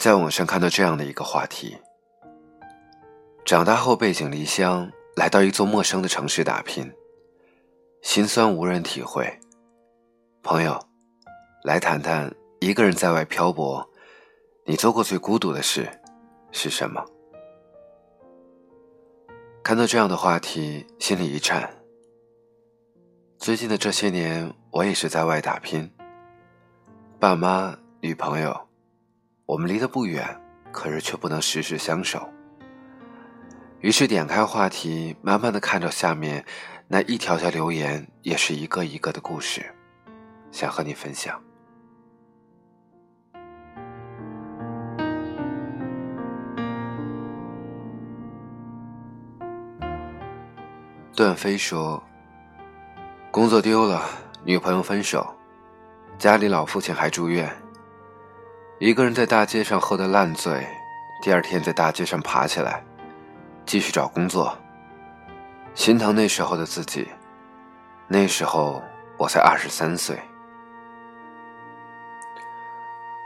在网上看到这样的一个话题：长大后背井离乡，来到一座陌生的城市打拼，心酸无人体会。朋友，来谈谈一个人在外漂泊，你做过最孤独的事是什么？看到这样的话题，心里一颤。最近的这些年，我也是在外打拼。爸妈、女朋友，我们离得不远，可是却不能时时相守。于是点开话题，慢慢的看着下面那一条条留言，也是一个一个的故事，想和你分享。段飞说。工作丢了，女朋友分手，家里老父亲还住院，一个人在大街上喝得烂醉，第二天在大街上爬起来，继续找工作。心疼那时候的自己，那时候我才二十三岁。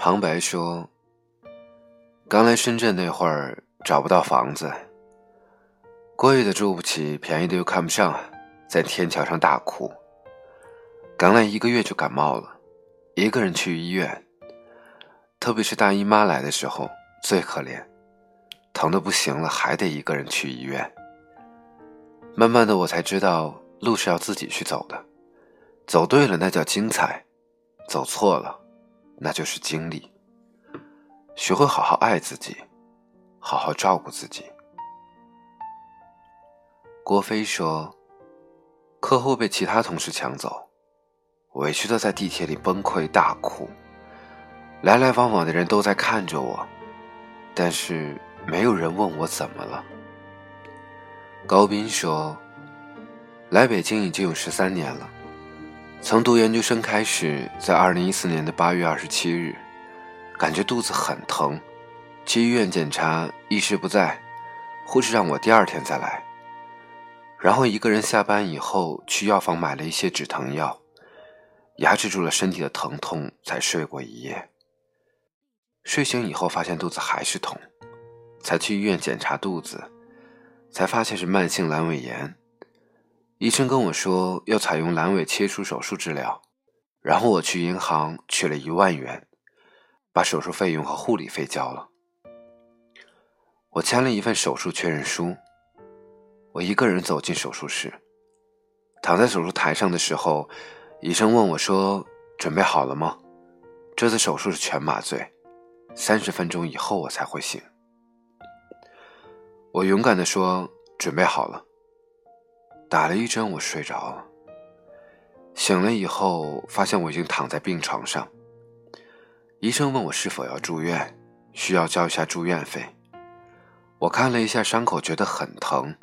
旁白说：“刚来深圳那会儿找不到房子，贵的住不起，便宜的又看不上。”在天桥上大哭。刚来一个月就感冒了，一个人去医院。特别是大姨妈来的时候最可怜，疼的不行了还得一个人去医院。慢慢的我才知道路是要自己去走的，走对了那叫精彩，走错了那就是经历。学会好好爱自己，好好照顾自己。郭飞说。客户被其他同事抢走，委屈的在地铁里崩溃大哭。来来往往的人都在看着我，但是没有人问我怎么了。高斌说：“来北京已经有十三年了，从读研究生开始，在二零一四年的八月二十七日，感觉肚子很疼，去医院检查，意识不在，护士让我第二天再来。”然后一个人下班以后去药房买了一些止疼药，压制住了身体的疼痛，才睡过一夜。睡醒以后发现肚子还是痛，才去医院检查肚子，才发现是慢性阑尾炎。医生跟我说要采用阑尾切除手术治疗，然后我去银行取了一万元，把手术费用和护理费交了。我签了一份手术确认书。我一个人走进手术室，躺在手术台上的时候，医生问我说：“准备好了吗？这次手术是全麻醉，三十分钟以后我才会醒。”我勇敢的说：“准备好了。”打了一针，我睡着了。醒了以后，发现我已经躺在病床上。医生问我是否要住院，需要交一下住院费。我看了一下伤口，觉得很疼。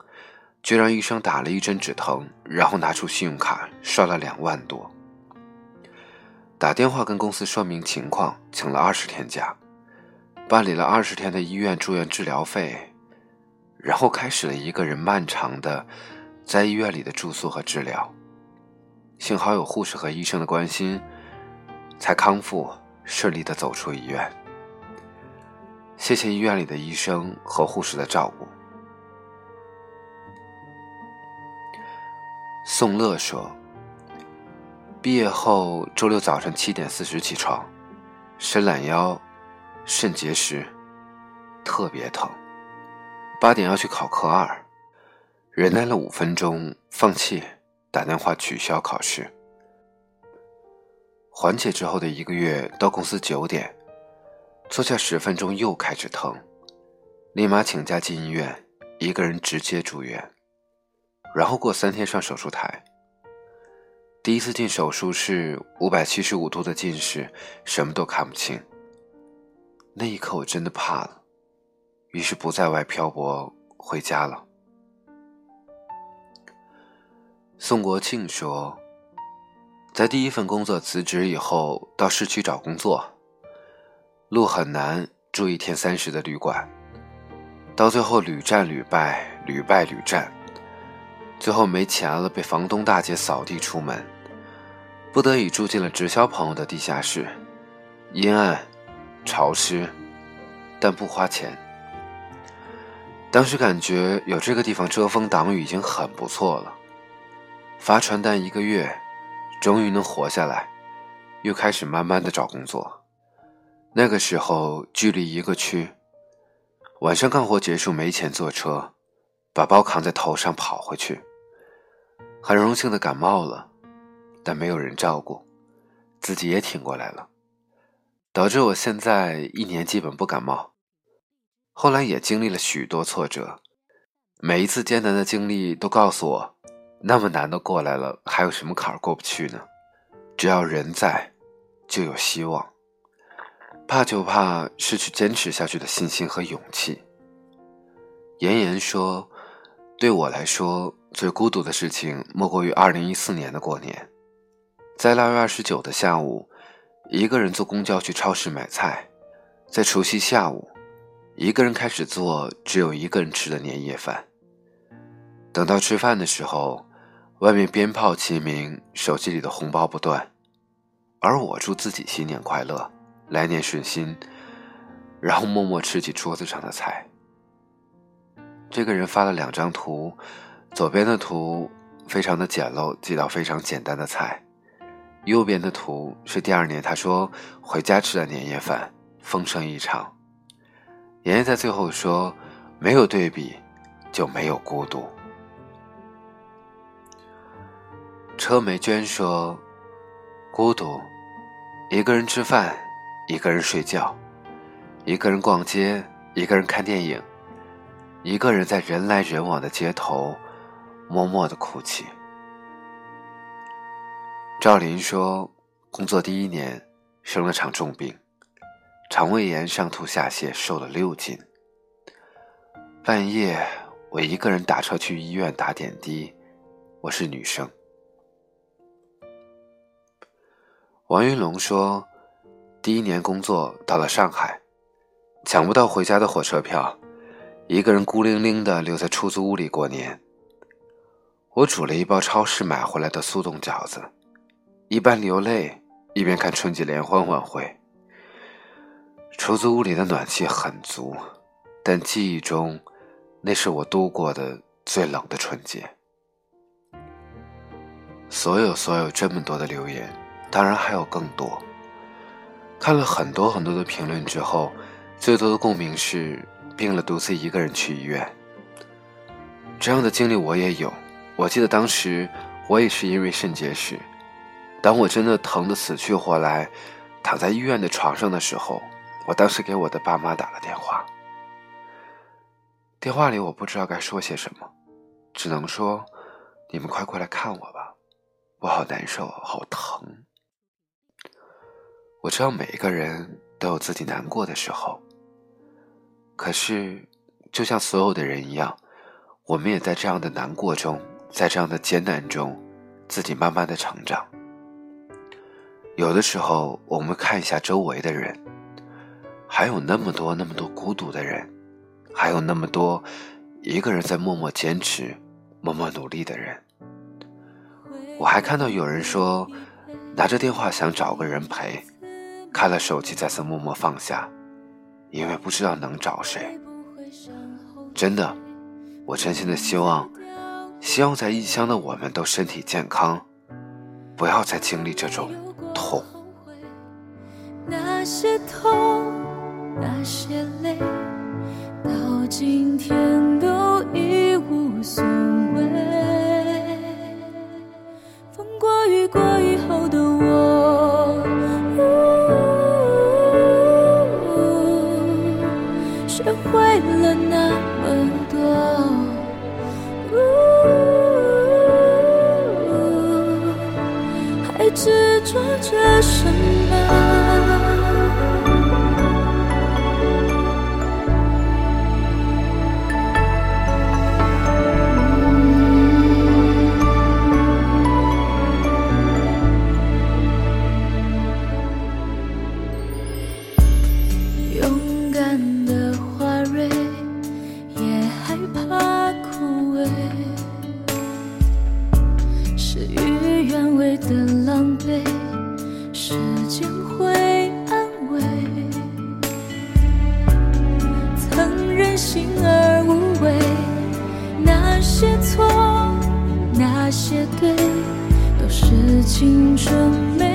就让医生打了一针止疼，然后拿出信用卡刷了两万多。打电话跟公司说明情况，请了二十天假，办理了二十天的医院住院治疗费，然后开始了一个人漫长的在医院里的住宿和治疗。幸好有护士和医生的关心，才康复顺利的走出医院。谢谢医院里的医生和护士的照顾。宋乐说：“毕业后周六早上七点四十起床，伸懒腰，肾结石，特别疼。八点要去考科二，忍耐了五分钟，放弃，打电话取消考试。缓解之后的一个月，到公司九点，坐下十分钟又开始疼，立马请假进医院，一个人直接住院。”然后过三天上手术台。第一次进手术室，五百七十五度的近视，什么都看不清。那一刻我真的怕了，于是不在外漂泊，回家了。宋国庆说，在第一份工作辞职以后，到市区找工作，路很难，住一天三十的旅馆，到最后屡战屡败，屡败屡战。最后没钱了，被房东大姐扫地出门，不得已住进了直销朋友的地下室，阴暗、潮湿、但不花钱。当时感觉有这个地方遮风挡雨已经很不错了。发传单一个月，终于能活下来，又开始慢慢的找工作。那个时候距离一个区，晚上干活结束没钱坐车，把包扛在头上跑回去。很荣幸的感冒了，但没有人照顾，自己也挺过来了，导致我现在一年基本不感冒。后来也经历了许多挫折，每一次艰难的经历都告诉我，那么难的过来了，还有什么坎儿过不去呢？只要人在，就有希望。怕就怕失去坚持下去的信心和勇气。妍妍说：“对我来说，最孤独的事情莫过于二零一四年的过年，在腊月二十九的下午，一个人坐公交去超市买菜，在除夕下午。”一个人开始做只有一个人吃的年夜饭。等到吃饭的时候，外面鞭炮齐鸣，手机里的红包不断，而我祝自己新年快乐，来年顺心，然后默默吃起桌子上的菜。这个人发了两张图，左边的图非常的简陋，几道非常简单的菜，右边的图是第二年他说回家吃的年夜饭，丰盛异常。爷爷在最后说：“没有对比，就没有孤独。”车梅娟说：“孤独，一个人吃饭，一个人睡觉，一个人逛街，一个人看电影，一个人在人来人往的街头，默默的哭泣。”赵林说：“工作第一年，生了场重病。”肠胃炎，上吐下泻，瘦了六斤。半夜，我一个人打车去医院打点滴。我是女生。王云龙说，第一年工作到了上海，抢不到回家的火车票，一个人孤零零的留在出租屋里过年。我煮了一包超市买回来的速冻饺子，一边流泪一边看春节联欢晚会。出租屋里的暖气很足，但记忆中，那是我度过的最冷的春节。所有所有这么多的留言，当然还有更多。看了很多很多的评论之后，最多的共鸣是病了独自一个人去医院。这样的经历我也有。我记得当时我也是因为肾结石，当我真的疼得死去活来，躺在医院的床上的时候。我当时给我的爸妈打了电话，电话里我不知道该说些什么，只能说：“你们快过来看我吧，我好难受，好疼。”我知道每一个人都有自己难过的时候，可是就像所有的人一样，我们也在这样的难过中，在这样的艰难中，自己慢慢的成长。有的时候，我们看一下周围的人。还有那么多那么多孤独的人，还有那么多一个人在默默坚持、默默努力的人。我还看到有人说，拿着电话想找个人陪，看了手机再次默默放下，因为不知道能找谁。真的，我真心的希望，希望在异乡的我们都身体健康，不要再经历这种。那些痛。那些泪，到今天都些对，都是青春美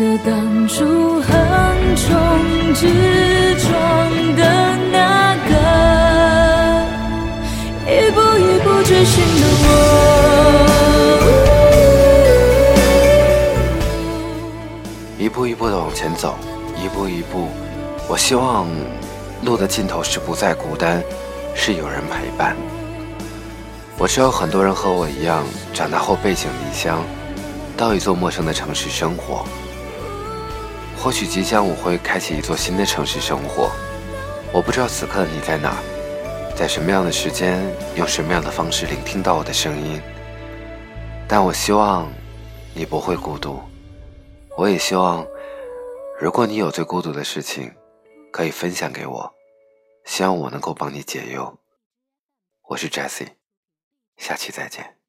得当初横冲直撞的那个，一步一步追寻的我。一步一步的往前走，一步一步，我希望路的尽头是不再孤单，是有人陪伴。我知道很多人和我一样，长大后背井离乡，到一座陌生的城市生活。或许即将我会开启一座新的城市生活，我不知道此刻你在哪，在什么样的时间，用什么样的方式聆听到我的声音。但我希望你不会孤独。我也希望，如果你有最孤独的事情，可以分享给我，希望我能够帮你解忧。我是 Jessie，下期再见。